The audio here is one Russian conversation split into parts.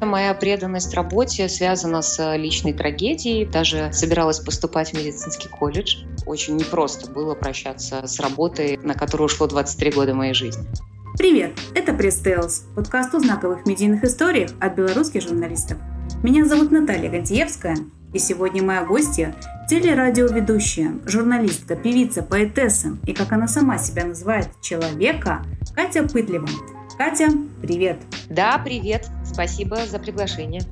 Моя преданность работе связана с личной трагедией. Даже собиралась поступать в медицинский колледж. Очень непросто было прощаться с работой, на которую ушло 23 года моей жизни. Привет, это Пресс Tales, подкаст о знаковых медийных историях от белорусских журналистов. Меня зовут Наталья Гантиевская, и сегодня моя гостья – телерадиоведущая, журналистка, певица, поэтесса и, как она сама себя называет, человека Катя Пытлева. Катя, привет! Да, привет! Спасибо за приглашение.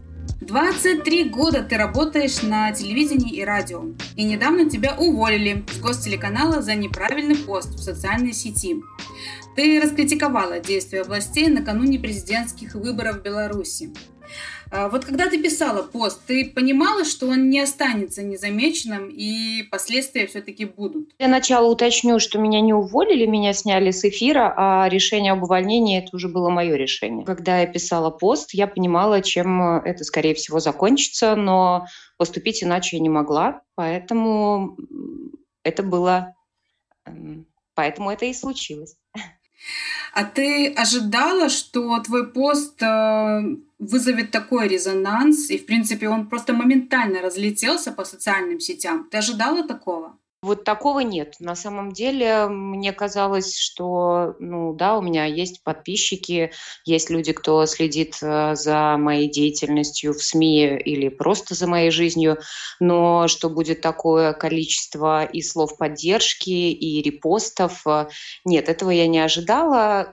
23 года ты работаешь на телевидении и радио. И недавно тебя уволили с гостелеканала за неправильный пост в социальной сети. Ты раскритиковала действия властей накануне президентских выборов в Беларуси. А вот когда ты писала пост, ты понимала, что он не останется незамеченным и последствия все-таки будут? Для начала уточню, что меня не уволили, меня сняли с эфира, а решение об увольнении это уже было мое решение. Когда я писала пост, я понимала, чем это, скорее всего, закончится, но поступить иначе я не могла, поэтому это было... Поэтому это и случилось. А ты ожидала, что твой пост э, вызовет такой резонанс, и, в принципе, он просто моментально разлетелся по социальным сетям? Ты ожидала такого? Вот такого нет. На самом деле, мне казалось, что, ну да, у меня есть подписчики, есть люди, кто следит э, за моей деятельностью в СМИ или просто за моей жизнью, но что будет такое количество и слов поддержки, и репостов, э, нет, этого я не ожидала,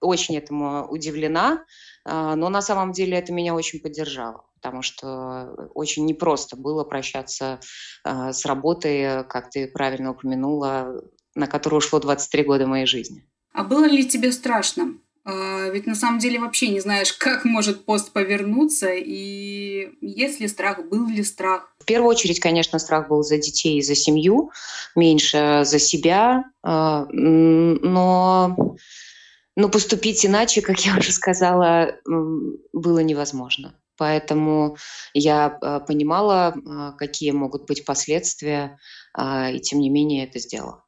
очень этому удивлена, но на самом деле это меня очень поддержало потому что очень непросто было прощаться э, с работой, как ты правильно упомянула, на которую ушло 23 года моей жизни. А было ли тебе страшно? А, ведь на самом деле вообще не знаешь, как может пост повернуться, и есть ли страх, был ли страх? В первую очередь, конечно, страх был за детей и за семью, меньше за себя, а, но но поступить иначе, как я уже сказала, было невозможно. Поэтому я э, понимала, э, какие могут быть последствия, э, и тем не менее это сделала.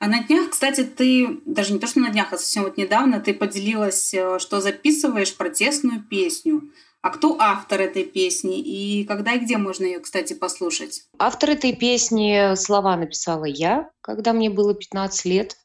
А на днях, кстати, ты, даже не то, что на днях, а совсем вот недавно, ты поделилась, что записываешь протестную песню. А кто автор этой песни и когда и где можно ее, кстати, послушать? Автор этой песни слова написала я, когда мне было 15 лет.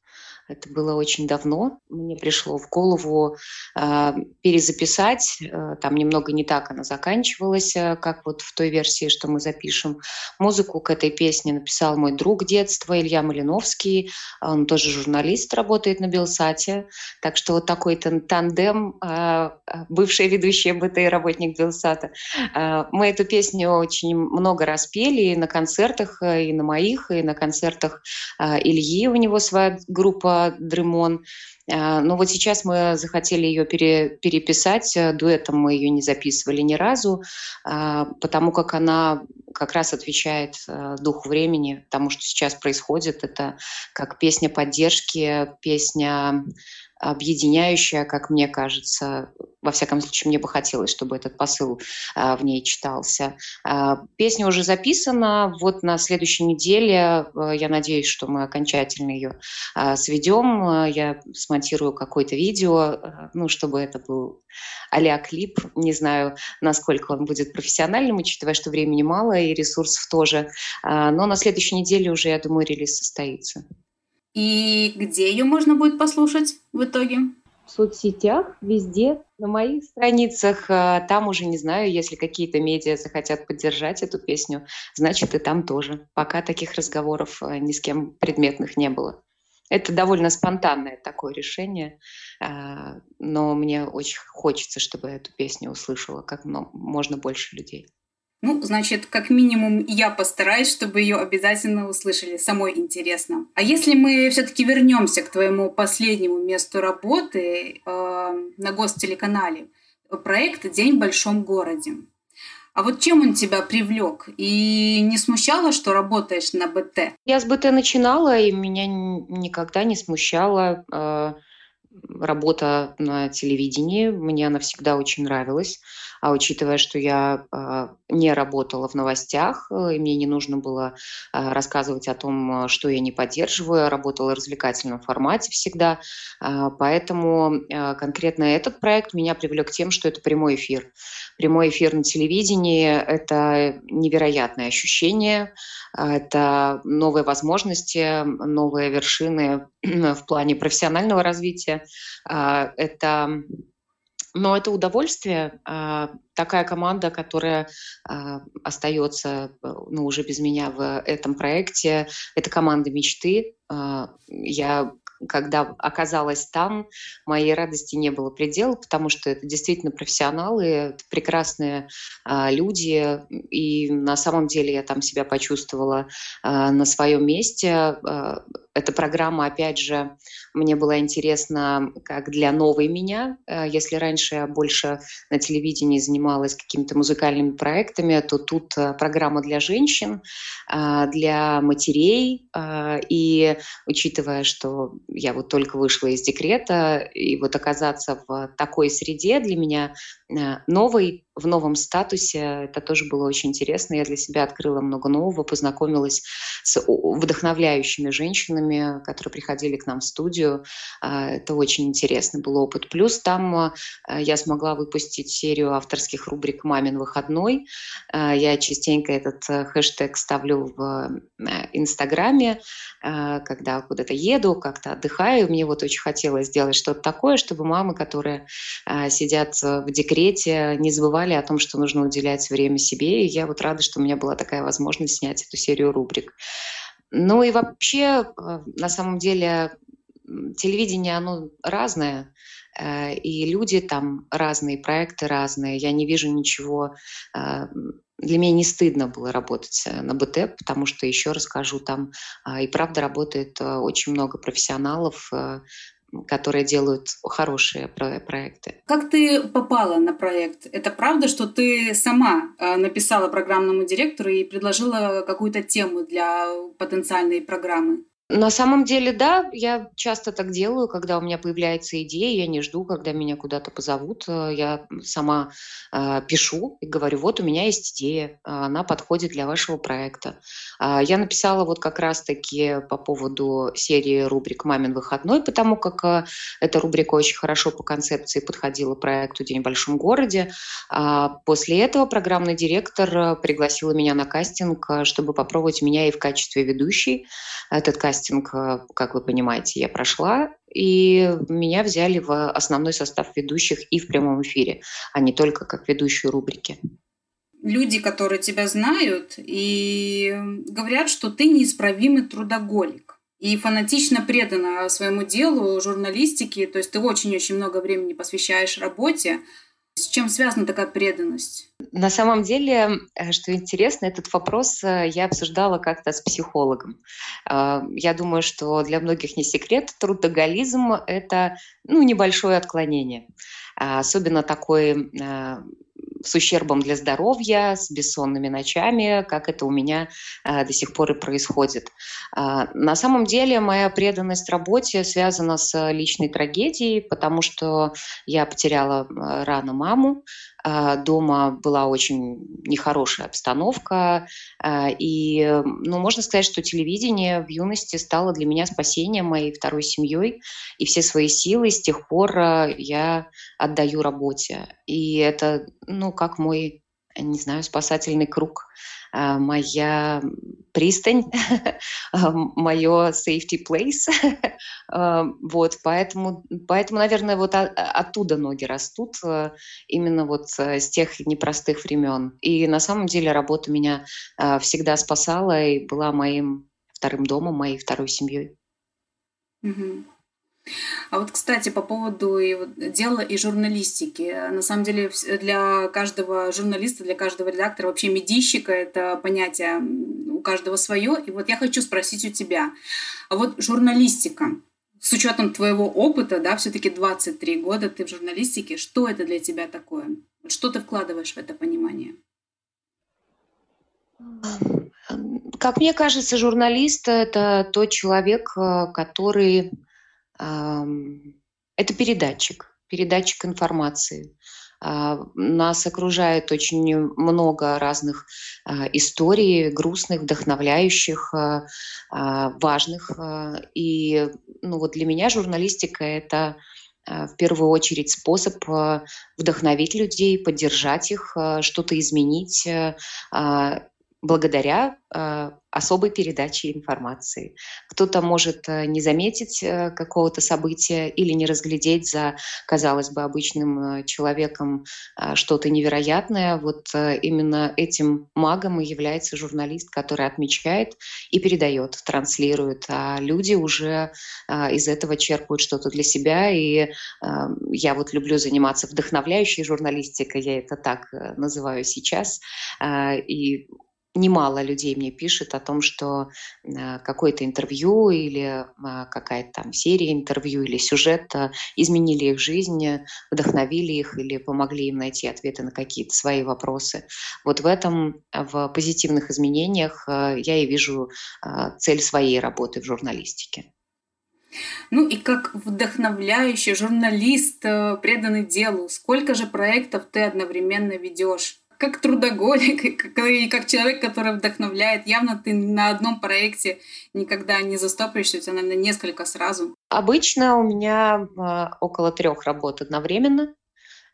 Это было очень давно. Мне пришло в голову э, перезаписать. Э, там немного не так она заканчивалась, э, как вот в той версии, что мы запишем. Музыку к этой песне написал мой друг детства Илья Малиновский. Он тоже журналист, работает на Белсате. Так что вот такой тандем, э, бывшая ведущая БТ и работник Белсата. Э, мы эту песню очень много раз пели и на концертах, и на моих, и на концертах э, Ильи. У него своя группа Дремон. А, но вот сейчас мы захотели ее пере, переписать. Дуэтом мы ее не записывали ни разу, а, потому как она как раз отвечает духу времени, тому, что сейчас происходит. Это как песня поддержки, песня объединяющая, как мне кажется. Во всяком случае, мне бы хотелось, чтобы этот посыл а, в ней читался. А, песня уже записана. Вот на следующей неделе, а, я надеюсь, что мы окончательно ее сведем. Я смонтирую какое-то видео, ну, чтобы это был а клип. Не знаю, насколько он будет профессиональным, учитывая, что времени мало и ресурсов тоже. Но на следующей неделе уже, я думаю, релиз состоится. И где ее можно будет послушать в итоге? В соцсетях, везде, на моих страницах. А, там уже не знаю, если какие-то медиа захотят поддержать эту песню, значит и там тоже. Пока таких разговоров а, ни с кем предметных не было. Это довольно спонтанное такое решение, а, но мне очень хочется, чтобы эту песню услышала как можно больше людей. Ну, значит, как минимум я постараюсь, чтобы ее обязательно услышали. Самой интересно. А если мы все-таки вернемся к твоему последнему месту работы э, на гостелеканале, проект «День в большом городе». А вот чем он тебя привлек? И не смущало, что работаешь на БТ? Я с БТ начинала, и меня никогда не смущало. Э, работа на телевидении. Мне она всегда очень нравилась. А учитывая, что я э, не работала в новостях, э, и мне не нужно было э, рассказывать о том, что я не поддерживаю, я работала в развлекательном формате всегда. Э, поэтому э, конкретно этот проект меня привлек тем, что это прямой эфир. Прямой эфир на телевидении – это невероятное ощущение, это новые возможности, новые вершины в плане профессионального развития. Это но это удовольствие. А, такая команда, которая а, остается ну, уже без меня в этом проекте, это команда мечты. А, я когда оказалась там, моей радости не было предела, потому что это действительно профессионалы, это прекрасные а, люди, и на самом деле я там себя почувствовала а, на своем месте. А, эта программа, опять же, мне была интересна как для новой меня. Э, если раньше я больше на телевидении занималась какими-то музыкальными проектами, то тут э, программа для женщин, э, для матерей. И учитывая, что я вот только вышла из декрета, и вот оказаться в такой среде для меня новой, в новом статусе. Это тоже было очень интересно. Я для себя открыла много нового, познакомилась с вдохновляющими женщинами, которые приходили к нам в студию. А, это очень интересный был опыт. Плюс там а, я смогла выпустить серию авторских рубрик «Мамин выходной». А, я частенько этот э, хэштег ставлю в э, Инстаграме, когда куда-то еду, как-то отдыхаю. Мне вот очень хотелось сделать что-то такое, чтобы мамы, которые сидят в декрете, не забывали о том, что нужно уделять время себе. И я вот рада, что у меня была такая возможность снять эту серию рубрик. Ну и вообще, э, на самом деле, телевидение, оно разное, э, и люди там разные, проекты разные. Я не вижу ничего э, для меня не стыдно было работать на БТ, потому что, еще расскажу, там и правда работает очень много профессионалов, которые делают хорошие проекты. Как ты попала на проект? Это правда, что ты сама э, написала программному директору и предложила какую-то тему для потенциальной программы? На самом деле, да, я часто так делаю, когда у меня появляется идея, я не жду, когда меня куда-то позовут. Э, я сама э, пишу и говорю, вот у меня есть идея, она подходит для вашего проекта. Э, я написала вот как раз-таки по поводу серии рубрик «Мамин выходной», потому как э, эта рубрика очень хорошо по концепции подходила проекту «День в большом городе». А после этого программный директор э, пригласила меня на кастинг, э, чтобы попробовать меня и в качестве ведущей. Этот кастинг кастинг, э, как вы понимаете, я прошла, и меня взяли в основной состав ведущих и в прямом эфире, а не только как ведущую рубрики. Люди, которые тебя знают, и говорят, что ты неисправимый трудоголик и фанатично предана своему делу, журналистике, то есть ты очень-очень много времени посвящаешь работе, с чем связана такая преданность? На самом деле, э, что интересно, этот вопрос э, я обсуждала как-то с психологом. Э, я думаю, что для многих не секрет, трудоголизм – это ну, небольшое отклонение. Особенно такой с ущербом для здоровья, с бессонными ночами, как это у меня э, до сих пор и происходит. Э, на самом деле моя преданность работе связана с личной трагедией, потому что я потеряла рано маму, а, дома была очень нехорошая обстановка, а, и, ну, можно сказать, что телевидение в юности стало для меня спасением моей второй семьей, и все свои силы с тех пор а, я отдаю работе. И это, ну, как мой, не знаю, спасательный круг. А, моя пристань, а, мое safety place. А, вот, поэтому, поэтому, наверное, вот оттуда ноги растут, именно вот с тех непростых времен. И на самом деле работа меня всегда спасала и была моим вторым домом, моей второй семьей. Угу. А вот, кстати, по поводу дела и журналистики. На самом деле для каждого журналиста, для каждого редактора, вообще медийщика это понятие у каждого свое. И вот я хочу спросить у тебя. А вот журналистика, с учетом твоего опыта, да, все-таки 23 года ты в журналистике, что это для тебя такое? Что ты вкладываешь в это понимание? Как мне кажется, журналист – это тот человек, э, который Это передатчик, передатчик информации. А, нас окружает очень много разных а, историй, грустных, вдохновляющих, а, важных. И ну, вот для меня журналистика – это в первую очередь способ вдохновить людей, поддержать их, что-то изменить, благодаря э, особой передаче информации. Кто-то может э, не заметить э, какого-то события или не разглядеть за, казалось бы, обычным э, человеком э, что-то невероятное. Вот э, именно этим магом и является журналист, который отмечает и передает, транслирует. А люди уже э, из этого черпают что-то для себя. И э, я вот люблю заниматься вдохновляющей журналистикой, я это так э, называю сейчас. Э, и немало людей мне пишет о том, что э, какое-то интервью или а, какая-то там серия интервью или сюжет изменили их жизнь, вдохновили их или помогли им найти ответы на какие-то свои вопросы. Вот в этом, в позитивных изменениях э, я и вижу э, цель своей работы в журналистике. Ну и как вдохновляющий журналист, преданный делу, сколько же проектов ты одновременно ведешь? Как трудоголик и как человек, который вдохновляет. Явно ты на одном проекте никогда не застопоришься, у тебя, наверное, несколько сразу. Обычно у меня э, около трех работ одновременно.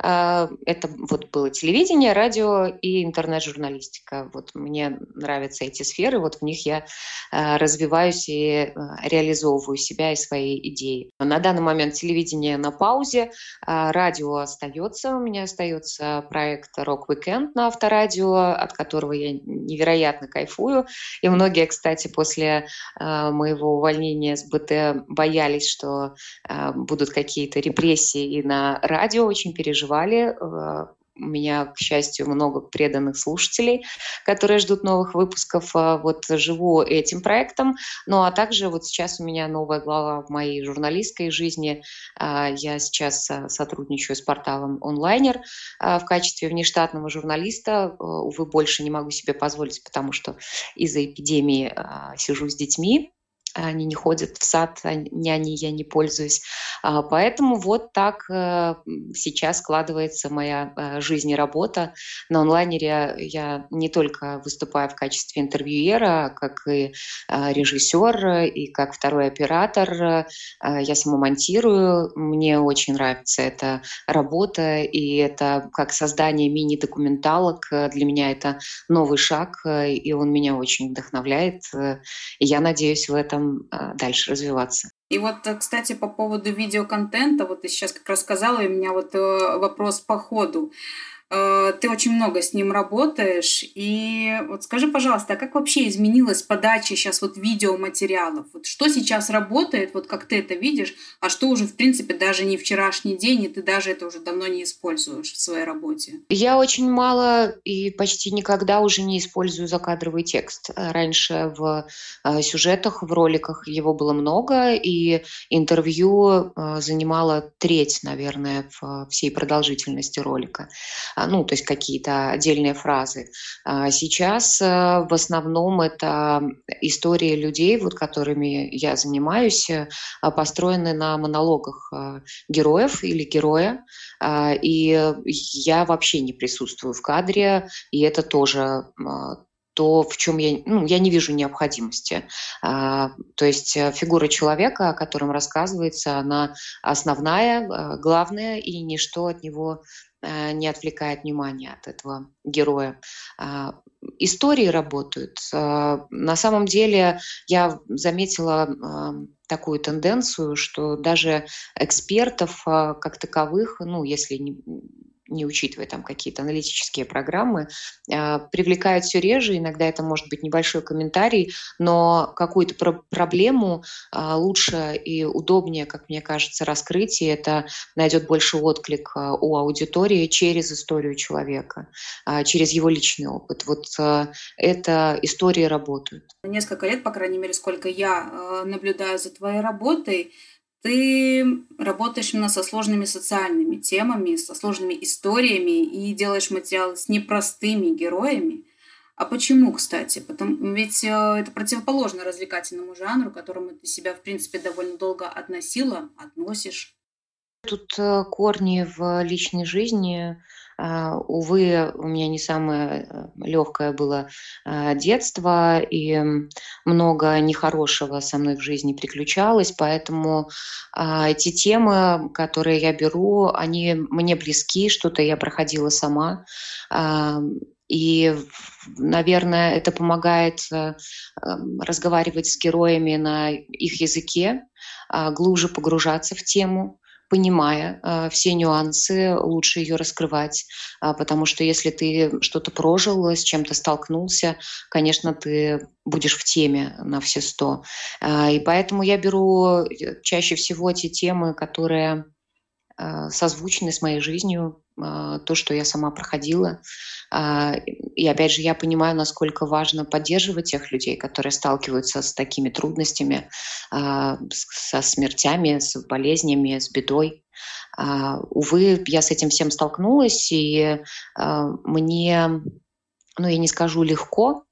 А, это вот было телевидение, радио и интернет-журналистика. Вот мне нравятся эти сферы, вот в них я а, развиваюсь и а, реализовываю себя и свои идеи. На данный момент телевидение на паузе, радио остается, у меня остается проект «Рок Weekend на авторадио, от которого я невероятно кайфую. И многие, кстати, после моего увольнения с БТ боялись, что будут какие-то репрессии и на радио, очень переживали переживали. Э, у меня, к счастью, много преданных слушателей, которые ждут новых выпусков. Э, вот живу этим проектом. Ну а также вот сейчас у меня новая глава в моей журналистской жизни. Э, я сейчас сотрудничаю с порталом онлайнер в качестве внештатного журналиста. Увы, больше не могу себе позволить, потому что из-за эпидемии сижу с детьми они не ходят в сад, няни я не пользуюсь. А, поэтому вот так э, сейчас складывается моя э, жизнь и работа. На онлайнере я не только выступаю в качестве интервьюера, как и э, режиссер, и как второй оператор. Я сама монтирую. Мне очень нравится эта работа, и это как создание мини-документалок. Для меня это новый шаг, и он меня очень вдохновляет. Я надеюсь в этом а, дальше развиваться. И вот, э, кстати, по поводу видеоконтента, вот ты сейчас как раз сказала, и у меня вот э, вопрос по ходу. Э, ты очень много с ним работаешь. И вот скажи, пожалуйста, а как вообще изменилась подача сейчас вот видеоматериалов? Вот что сейчас работает, вот как ты это видишь, а что уже, в принципе, даже не вчерашний день, и ты даже это уже давно не используешь в своей работе? Я очень мало и почти никогда уже не использую закадровый текст. Раньше в э, сюжетах, в роликах его было много, и интервью э, занимало треть, наверное, всей продолжительности ролика. А, ну, то есть какие-то отдельные фразы. А сейчас э, в основном это истории людей, вот которыми я занимаюсь, э, построены на монологах э, героев или героя, а, и я вообще не присутствую в кадре, и это тоже то, в чем я, ну, я не вижу необходимости. А, то есть фигура человека, о котором рассказывается, она основная, главная, и ничто от него не отвлекает внимание от этого героя. А, истории работают. А, на самом деле я заметила а, такую тенденцию, что даже экспертов как таковых, ну, если не, не учитывая там какие-то аналитические программы, э, привлекают все реже. Иногда это может быть небольшой комментарий, но какую-то про- проблему э, лучше и удобнее, как мне кажется, раскрыть, и это найдет больше отклик э, у аудитории через историю человека, через его личный опыт. Вот это истории работают. Несколько лет, по крайней мере, сколько я наблюдаю за твоей работой, ты работаешь именно со сложными социальными темами, со сложными историями и делаешь материалы с непростыми героями. А почему, кстати? Потому, ведь э, это противоположно развлекательному жанру, к которому ты себя, в принципе, довольно долго относила, относишь. Тут э, корни в личной жизни а, увы, у меня не самое э, легкое было а, детство, и много нехорошего со мной в жизни приключалось, поэтому а, эти темы, которые я беру, они мне близки, что-то я проходила сама. И, наверное, это помогает э, разговаривать с героями на их языке, глубже погружаться в тему понимая э, все нюансы, лучше ее раскрывать, э, потому что если ты что-то прожил, с чем-то столкнулся, конечно, ты будешь в теме на все сто. Э, и поэтому я беру э, чаще всего те темы, которые созвучны с моей жизнью, э, то, что я сама проходила. А, и опять же, я понимаю, насколько важно поддерживать тех людей, которые сталкиваются с такими трудностями, а, со смертями, с болезнями, с бедой. А, увы, я с этим всем столкнулась, и мне, ну, я не скажу легко,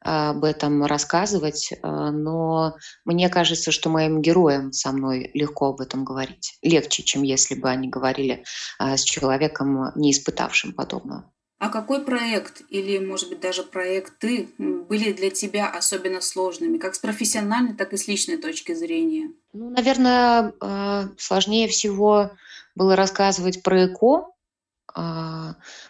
об этом рассказывать, но мне кажется, что моим героям со мной легко об этом говорить. Легче, чем если бы они говорили с человеком, не испытавшим подобного. А какой проект или, может быть, даже проекты были для тебя особенно сложными, как с профессиональной, так и с личной точки зрения? Ну, наверное, сложнее всего было рассказывать про ЭКО, а,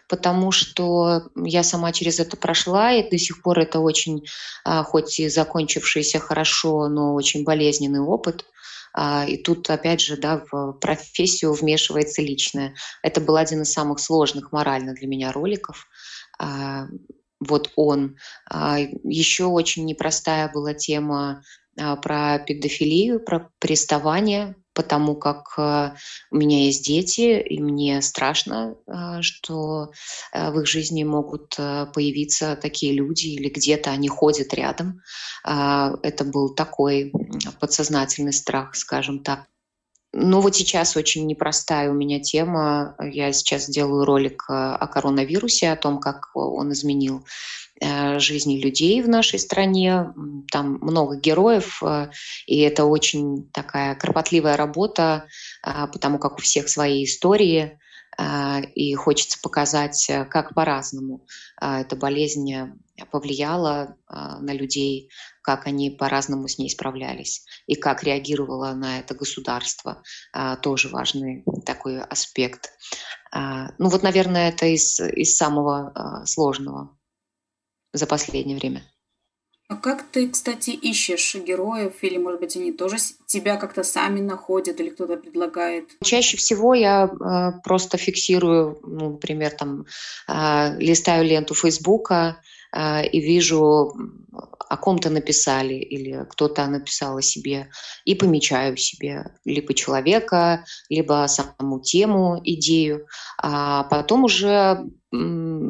потому что я сама через это прошла, и до сих пор это очень, а, хоть и закончившийся хорошо, но очень болезненный опыт. А, и тут, опять же, да, в профессию вмешивается личное. Это был один из самых сложных морально для меня роликов. А, вот он. А, Еще очень непростая была тема про педофилию, про приставание потому как э, у меня есть дети, и мне страшно, э, что э, в их жизни могут появиться такие люди, или где-то они ходят рядом. Это был такой подсознательный страх, скажем так. Ну вот сейчас очень непростая у меня тема. Я сейчас делаю ролик о коронавирусе, о том, как он изменил Э, жизни людей в нашей стране. Там много героев, э, и это очень такая кропотливая работа, э, потому как у всех свои истории, и хочется показать, как по-разному эта болезнь повлияла на людей, как они по-разному с ней справлялись, и как реагировало на это государство. Тоже важный такой аспект. Ну вот, наверное, это из, из самого сложного за последнее время. А как ты, кстати, ищешь героев, или, может быть, они тоже тебя как-то сами находят, или кто-то предлагает? Чаще всего я э, просто фиксирую, ну, например, там, э, листаю ленту Фейсбука э, и вижу, о ком-то написали, или кто-то написал о себе, и помечаю себе либо человека, либо саму тему, идею, а потом уже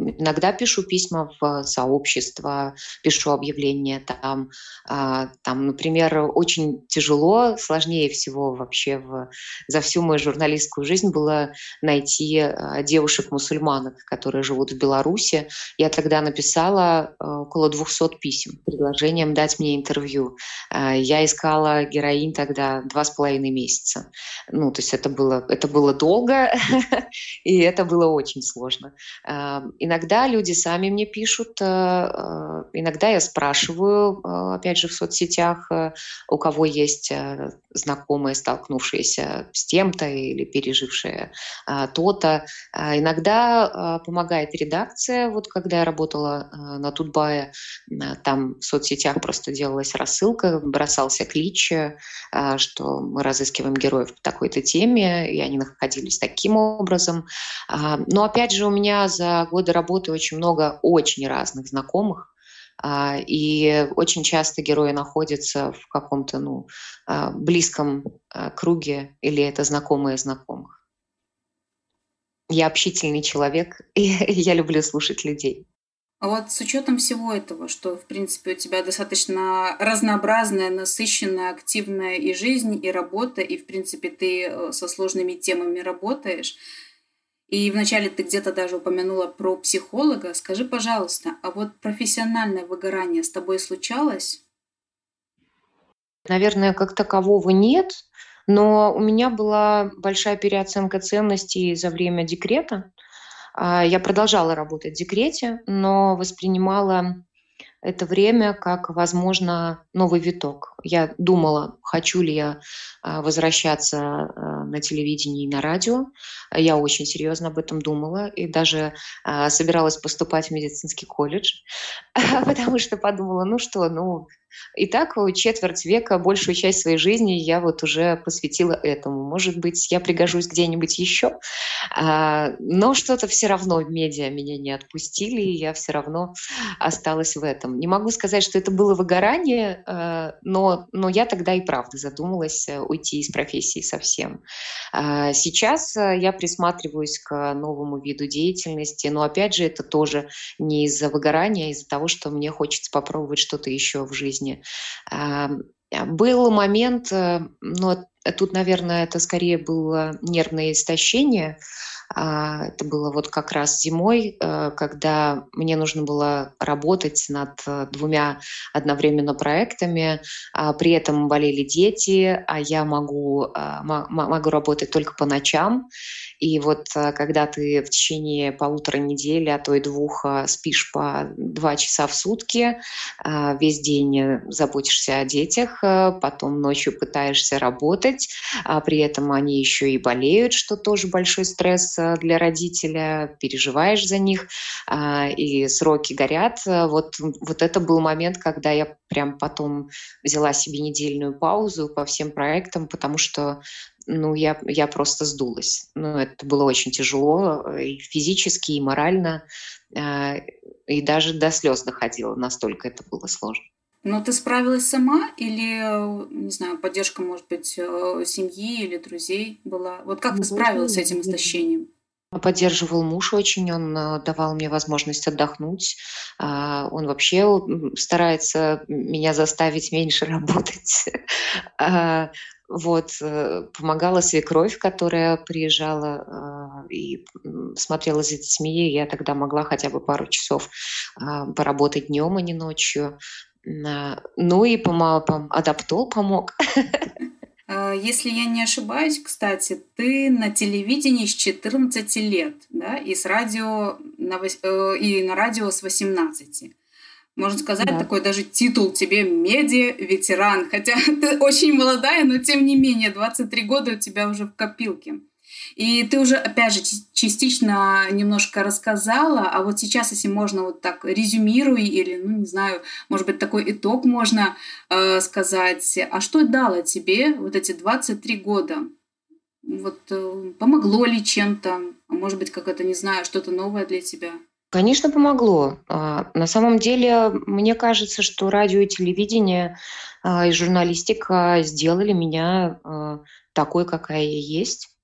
Иногда пишу письма в сообщество, пишу объявления там. А, там, например, очень тяжело, сложнее всего вообще в, за всю мою журналистскую жизнь было найти а, девушек-мусульманок, которые живут в Беларуси. Я тогда написала а, около 200 писем предложением дать мне интервью. Я искала героинь тогда два с половиной месяца. Ну, то есть это было, это было долго, и это было очень сложно. Иногда люди сами мне пишут, э, э, иногда я спрашиваю, э, опять же, в соцсетях, у кого есть знакомые, столкнувшиеся с тем-то или пережившие то-то. Иногда помогает редакция. Вот когда я работала на Тутбае, там в соцсетях просто делалась рассылка, бросался клич, что мы разыскиваем героев по такой-то теме, и они находились таким образом. Но опять же, у меня за годы работы очень много очень разных знакомых, а, и очень часто герои находятся в каком-то ну, а, близком а, круге или это знакомые знакомых. Я общительный человек, и я люблю слушать людей. А вот с учетом всего этого, что, в принципе, у тебя достаточно разнообразная, насыщенная, активная и жизнь, и работа, и, в принципе, ты э, со сложными темами работаешь, и вначале ты где-то даже упомянула про психолога. Скажи, пожалуйста, а вот профессиональное выгорание с тобой случалось? Наверное, как такового нет, Но у меня была большая переоценка ценностей за время декрета. А, я продолжала работать в декрете, но воспринимала это время как, возможно, новый виток. Я думала, хочу ли я а, возвращаться а, на телевидении и на радио. Я очень серьезно об этом думала и даже собиралась поступать в медицинский колледж, потому что подумала, ну что, ну и так четверть века, большую часть своей жизни я вот уже посвятила этому. Может быть, я пригожусь где-нибудь еще. А, но что-то все равно в медиа меня не отпустили, и я все равно осталась в этом. Не могу сказать, что это было выгорание, а, но, но я тогда и правда задумалась э, уйти из профессии совсем. А, сейчас э, я присматриваюсь к новому виду деятельности, но опять же это тоже не из-за выгорания, а из-за того, что мне хочется попробовать что-то еще в жизни жизни. Был момент, э, но тут, наверное, это скорее было нервное истощение, а, это было вот как раз зимой, э, когда мне нужно было работать над э, двумя одновременно проектами. А, при этом болели дети, а я могу, а, могу работать только по ночам. И вот когда ты в течение полутора недели, а то и двух спишь по два часа в сутки, весь день заботишься о детях, потом ночью пытаешься работать, а при этом они еще и болеют, что тоже большой стресс Э, для родителя, переживаешь за них, а, и сроки горят. Вот, вот это был момент, когда я прям потом взяла себе недельную паузу по всем проектам, потому что ну, я, я просто сдулась. Ну, это было очень тяжело э, и физически, и морально, и даже до слез доходило, настолько это было сложно. Но ты справилась сама или, не знаю, поддержка, может быть, э, семьи или друзей была? Вот как ну, ты справилась с этим истощением? Поддерживал муж очень, он э, давал мне возможность отдохнуть. А, он вообще старается меня заставить меньше работать. А, вот, э, помогала свекровь, которая приезжала и смотрела за детьми. Я тогда могла хотя бы пару часов а, поработать днем, а не ночью. Ну и адаптол помог. А, если я не ошибаюсь, кстати, ты на телевидении с 14 лет, да, и с радио на, э, и на радио с 18. Можно сказать, да. такой даже титул тебе медиа-ветеран. Хотя ты очень молодая, но тем не менее, 23 года у тебя уже в копилке. И ты уже, опять же, частично немножко рассказала, а вот сейчас, если можно вот так резюмируй или, ну, не знаю, может быть, такой итог можно э, сказать. А что дало тебе вот эти 23 года? Вот э, помогло ли чем-то? А может быть, как это, не знаю, что-то новое для тебя? Конечно, помогло. А, на самом деле, мне кажется, что радио и телевидение а, и журналистика сделали меня а, такой, какая я есть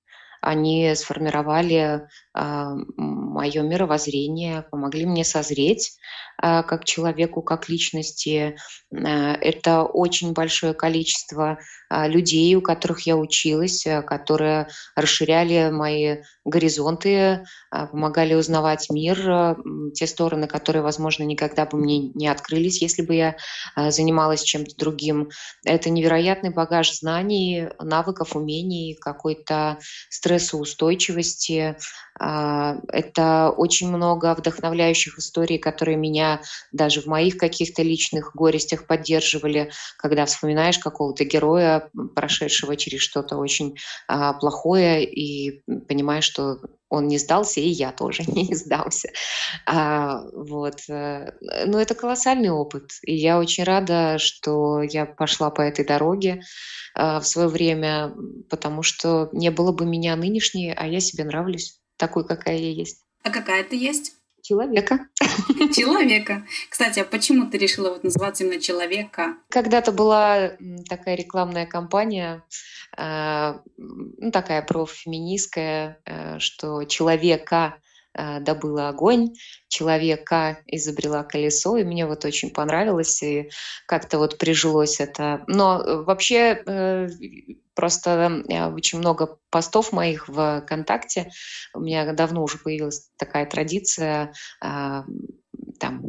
они сформировали мое мировоззрение, помогли мне созреть а, как человеку, как личности. А, это очень большое количество людей, у которых я училась, которые расширяли мои горизонты, помогали узнавать мир, те стороны, которые, возможно, никогда бы мне не открылись, если бы я занималась чем-то другим. Это невероятный багаж знаний, навыков, умений, какой-то стрессоустойчивости, а, это очень много вдохновляющих историй, которые меня даже в моих каких-то личных горестях поддерживали, когда вспоминаешь какого-то героя, прошедшего через что-то очень а, плохое, и понимаешь, что он не сдался, и я тоже не сдался. А, вот. Э, Но ну, это колоссальный опыт. И я очень рада, что я пошла по этой дороге а, в свое время, потому что не было бы меня нынешней, а я себе нравлюсь такой, какая я есть. А какая ты есть? Человека. Человека. Кстати, а почему ты решила вот называться именно человека? Когда-то была такая рекламная кампания, э, ну, такая профеминистская, э, что человека добыла огонь, человека изобрела колесо, и мне вот очень понравилось, и как-то вот прижилось это. Но вообще Просто э, очень много постов моих в ВКонтакте. У меня давно уже появилась такая традиция а, там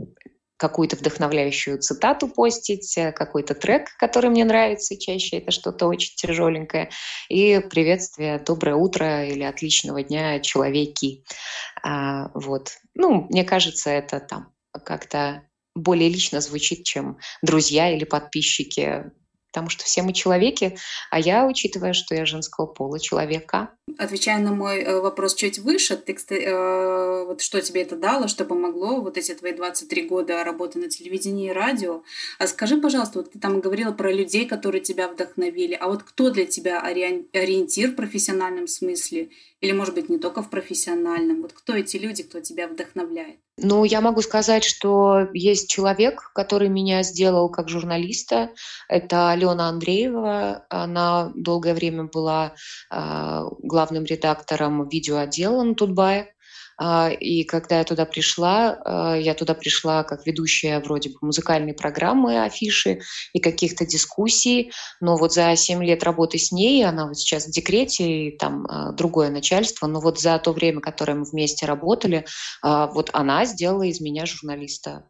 какую-то вдохновляющую цитату постить, э, какой-то трек, который мне нравится, чаще это что-то очень тяжеленькое, и приветствие «Доброе утро» или «Отличного дня, человеки». А, вот. Ну, мне кажется, это там как-то более лично звучит, чем друзья или подписчики потому что все мы человеки, а я, учитывая, что я женского пола, человека. Отвечая на мой э, вопрос чуть выше, ты, э, вот что тебе это дало, что помогло, вот эти твои 23 года работы на телевидении и радио. А скажи, пожалуйста, вот ты там говорила про людей, которые тебя вдохновили, а вот кто для тебя ориентир в профессиональном смысле? Или, может быть, не только в профессиональном? Вот кто эти люди, кто тебя вдохновляет? Ну, я могу сказать, что есть человек, который меня сделал как журналиста. Это Алена Андреева. Она долгое время была э, главным редактором видеоотдела на Тутбае. А, и когда я туда пришла, а, я туда пришла как ведущая вроде бы музыкальной программы, афиши и каких-то дискуссий. Но вот за 7 лет работы с ней, она вот сейчас в декрете, и там а, другое начальство, но вот за то время, которое мы вместе работали, вот она сделала из меня журналиста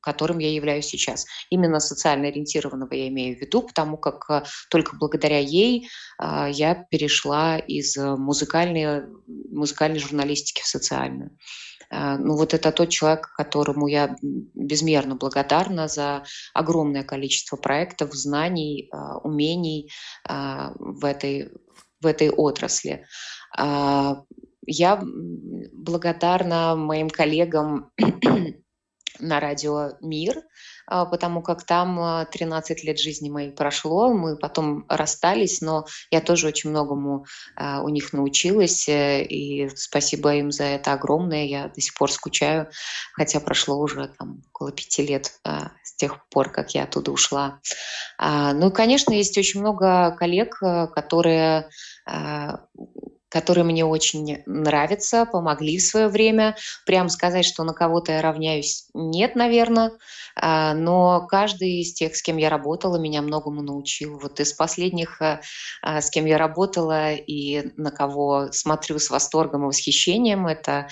которым я являюсь сейчас. Именно социально ориентированного я имею в виду, потому как э, только благодаря ей а, я перешла из музыкальной, музыкальной журналистики в социальную. Ну вот это тот человек, которому я безмерно благодарна за огромное количество проектов, знаний, умений в этой, в этой отрасли. Я благодарна моим коллегам на радио «Мир», а, потому как там 13 а, лет жизни моей прошло, мы потом расстались, но я тоже очень многому а, у них научилась, э, и спасибо им за это огромное, я до сих пор скучаю, хотя прошло уже там около пяти лет с тех пор, как я оттуда ушла. Ну и, конечно, есть очень много коллег, которые которые мне очень нравятся, помогли в свое время. Прям сказать, что на кого-то я равняюсь, нет, наверное. А, но каждый из тех, с кем я работала, меня многому научил. Вот из последних, а, а, с кем я работала и на кого смотрю с восторгом и восхищением, это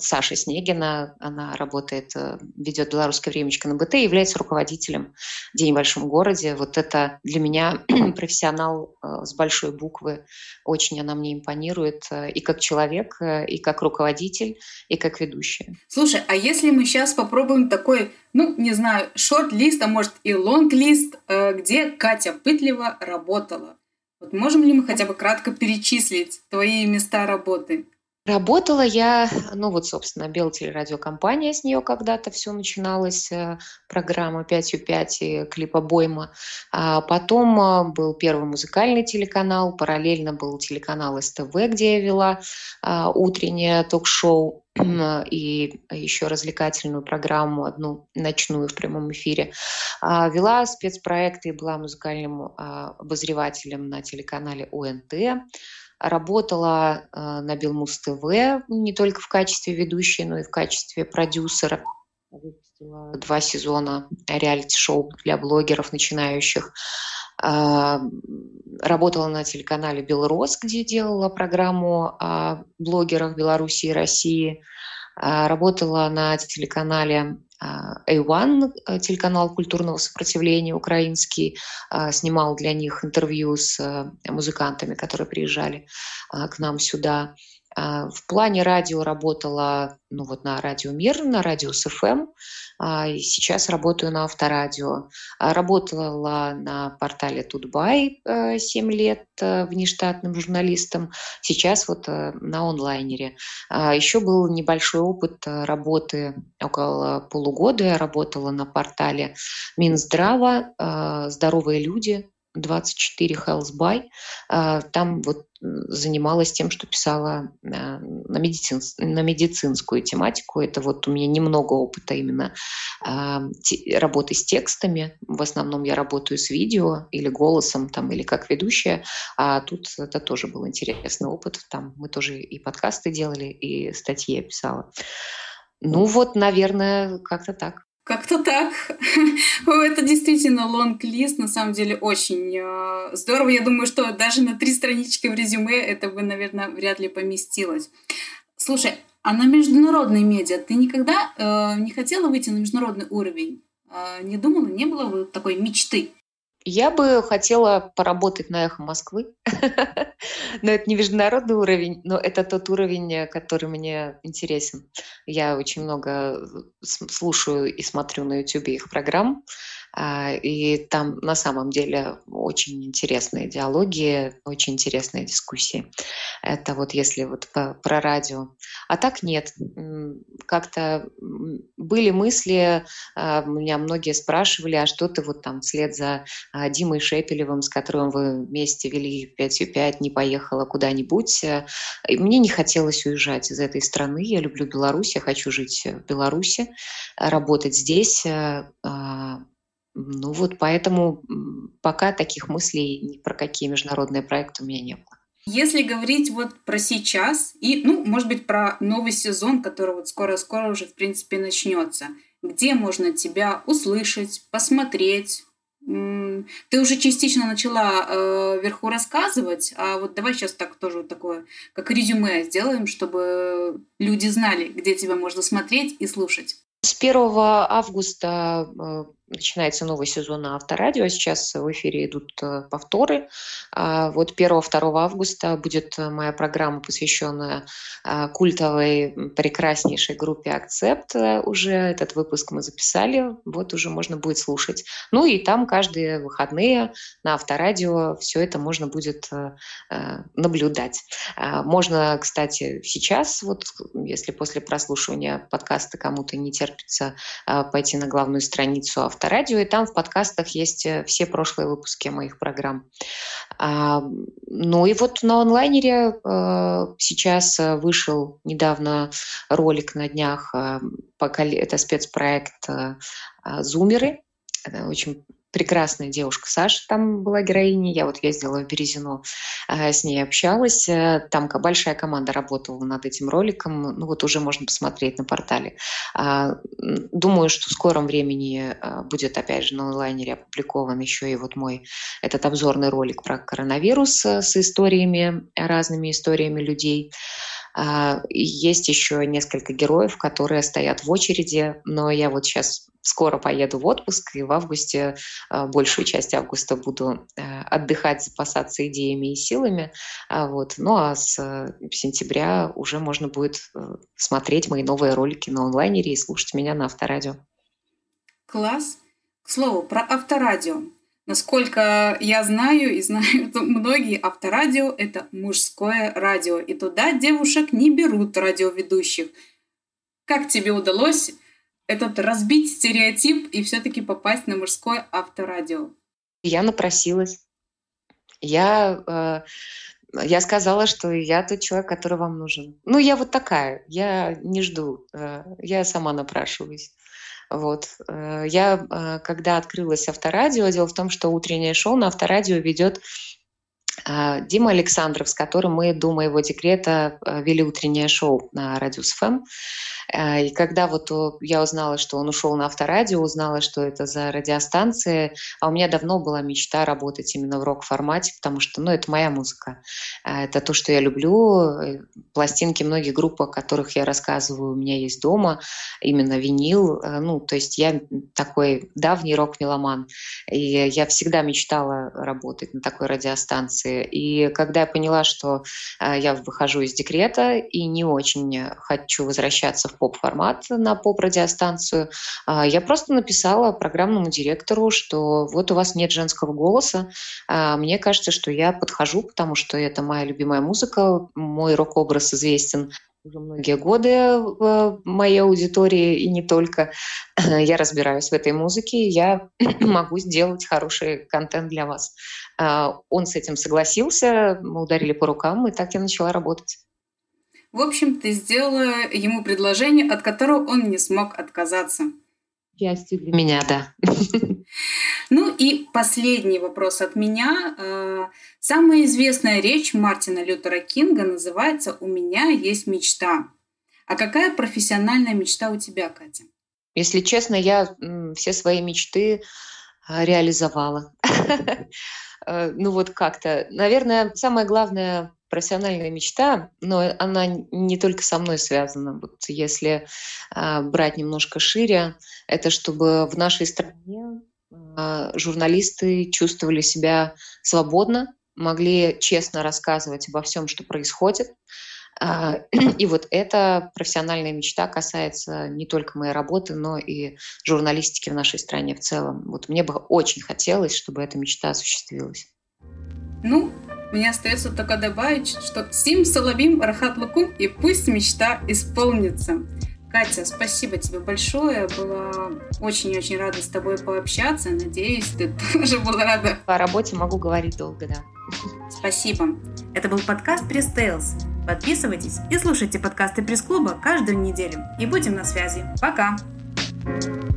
Саша Снегина. Она работает, э, ведет белорусское времечко на БТ и является руководителем «День в большом городе». Вот это для меня профессионал э, с большой буквы. Очень она мне импонирует импонирует э, и как человек, э, и как руководитель, и как ведущая. Слушай, а если мы сейчас попробуем такой, ну, не знаю, шорт-лист, а может и лонг-лист, э, где Катя Пытлева работала? Вот можем ли мы хотя бы кратко перечислить твои места работы? Работала я, ну вот, собственно, Белтелерадиокомпания, с нее когда-то все начиналось, э, программа 5.5 и клипа Бойма. А потом э, был первый музыкальный телеканал, параллельно был телеканал СТВ, где я вела а, утреннее ток-шоу и еще развлекательную программу, одну ночную в прямом эфире. А, вела спецпроекты и была музыкальным обозревателем на телеканале УНТ работала э, на Белмус ТВ не только в качестве ведущей, но и в качестве продюсера. Выпустила два сезона реалити-шоу для блогеров начинающих. А, работала на телеканале «Белрос», где делала программу о блогерах Беларуси и России. А, работала на телеканале A1, э, телеканал культурного сопротивления украинский, а, снимал для них интервью с э, музыкантами, которые приезжали а, к нам сюда. А, в плане радио работала ну, вот на радио Мир, на радио СФМ. А, сейчас работаю на авторадио. А, работала на портале Тутбай 7 лет э, внештатным журналистом. Сейчас вот э, на онлайнере. Еще был небольшой опыт э, работы около полугода. Я работала на портале Минздрава «Здоровые люди», 24 Health By. Там вот занималась тем, что писала на, медицин, на медицинскую тематику. Это вот у меня немного опыта именно работы с текстами. В основном я работаю с видео или голосом, там, или как ведущая. А тут это тоже был интересный опыт. Там мы тоже и подкасты делали, и статьи я писала. Ну вот, наверное, как-то так. Как-то так. Это действительно лонг-лист, на самом деле очень э, здорово. Я думаю, что даже на три странички в резюме это бы, наверное, вряд ли поместилось. Слушай, А на международные медиа ты никогда э, не хотела выйти на международный уровень? Э, не думала, не было такой мечты? Я бы хотела поработать на «Эхо Москвы», но это не международный уровень, но это тот уровень, который мне интересен. Я очень много слушаю и смотрю на YouTube их программ, и там на самом деле очень интересные диалоги, очень интересные дискуссии. Это вот если вот про радио. А так нет. Как-то были мысли, а, меня многие спрашивали, а что ты вот там вслед за а, Димой Шепелевым, с которым вы вместе вели 5 5 не поехала куда-нибудь. И мне не хотелось уезжать из этой страны. Я люблю Беларусь, я хочу жить в Беларуси, работать здесь, ну вот поэтому пока таких мыслей ни про какие международные проекты у меня не было. Если говорить вот про сейчас и, ну, может быть, про новый сезон, который вот скоро-скоро уже, в принципе, начнется, где можно тебя услышать, посмотреть? Ты уже частично начала э, вверху рассказывать, а вот давай сейчас так тоже вот такое, как резюме сделаем, чтобы люди знали, где тебя можно смотреть и слушать. С 1 августа э, начинается новый сезон на Авторадио. Сейчас в эфире идут э, повторы. А вот 1-2 августа будет моя программа, посвященная э, культовой, прекраснейшей группе «Акцепт». Уже этот выпуск мы записали, вот уже можно будет слушать. Ну и там каждые выходные на Авторадио все это можно будет э, наблюдать. А можно, кстати, сейчас, вот если после прослушивания подкаста кому-то не терпится пойти на главную страницу Авторадио, Авторадио, и там в подкастах есть э, все прошлые выпуски моих программ. А, ну и вот на онлайнере э, сейчас э, вышел недавно ролик на днях, это спецпроект «Зумеры», очень прекрасная девушка Саша там была героиней. Я вот ездила в Березино, э, с ней общалась. Э, там большая команда работала над этим роликом. Ну вот уже можно посмотреть на портале. А, думаю, что в скором времени э, будет опять же на онлайнере опубликован еще и вот мой этот обзорный ролик про коронавирус с историями, разными историями людей. А, есть еще несколько героев, которые стоят в очереди, но я вот сейчас скоро поеду в отпуск, и в августе, а, большую часть августа буду э, отдыхать, запасаться идеями и силами. А вот. Ну а с э, сентября уже можно будет э, смотреть мои новые ролики на онлайнере и слушать меня на авторадио. Класс. К слову, про авторадио. Насколько я знаю и знаю многие, авторадио – это мужское радио, и туда девушек не берут радиоведущих. Как тебе удалось этот разбить стереотип и все-таки попасть на мужское авторадио? Я напросилась. Я, э, я сказала, что я тот человек, который вам нужен. Ну, я вот такая, я не жду, э, я сама напрашиваюсь. Вот. Э, я, э, когда открылась авторадио, дело в том, что утреннее шоу на авторадио ведет Дима Александров, с которым мы до моего декрета э, вели утреннее шоу на Радиус ФМ. Э, и когда вот я узнала, что он ушел на авторадио, узнала, что это за радиостанция, а у меня давно была мечта работать именно в рок-формате, потому что, ну, это моя музыка. Э, это то, что я люблю. Пластинки многих групп, о которых я рассказываю, у меня есть дома, именно винил. Ну, то есть я такой давний рок-меломан. И я всегда мечтала работать на такой радиостанции и когда я поняла, что э, я выхожу из декрета и не очень хочу возвращаться в поп-формат на поп-радиостанцию, э, я просто написала программному директору, что вот у вас нет женского голоса. Э, мне кажется, что я подхожу, потому что это моя любимая музыка, мой рок-образ известен уже многие годы в моей аудитории и не только. Я разбираюсь в этой музыке, я могу сделать хороший контент для вас. А, он с этим согласился, мы ударили по рукам, и так я начала работать. В общем, ты сделала ему предложение, от которого он не смог отказаться. Счастье для меня, да. Ну и последний вопрос от меня. Э, самая известная речь Мартина Лютера Кинга называется «У меня есть мечта». А какая профессиональная мечта у тебя, Катя? Если честно, я все свои мечты а, реализовала. Э, ну вот как-то. Наверное, самое главное профессиональная мечта, но она не только со мной связана. Вот если э, брать немножко шире, это чтобы в нашей стране журналисты чувствовали себя свободно, могли честно рассказывать обо всем, что происходит. А, и вот эта профессиональная мечта касается не только моей работы, но и журналистики в нашей стране в целом. Вот мне бы очень хотелось, чтобы эта мечта осуществилась. Ну, мне остается только добавить, что Сим Соловим Рахат Лукум, и пусть мечта исполнится. Катя, спасибо тебе большое. Была очень-очень рада с тобой пообщаться. Надеюсь, ты тоже была рада. По работе могу говорить долго, да. Спасибо. Это был подкаст Пресс Tales. Подписывайтесь и слушайте подкасты пресс-клуба каждую неделю. И будем на связи. Пока! thank you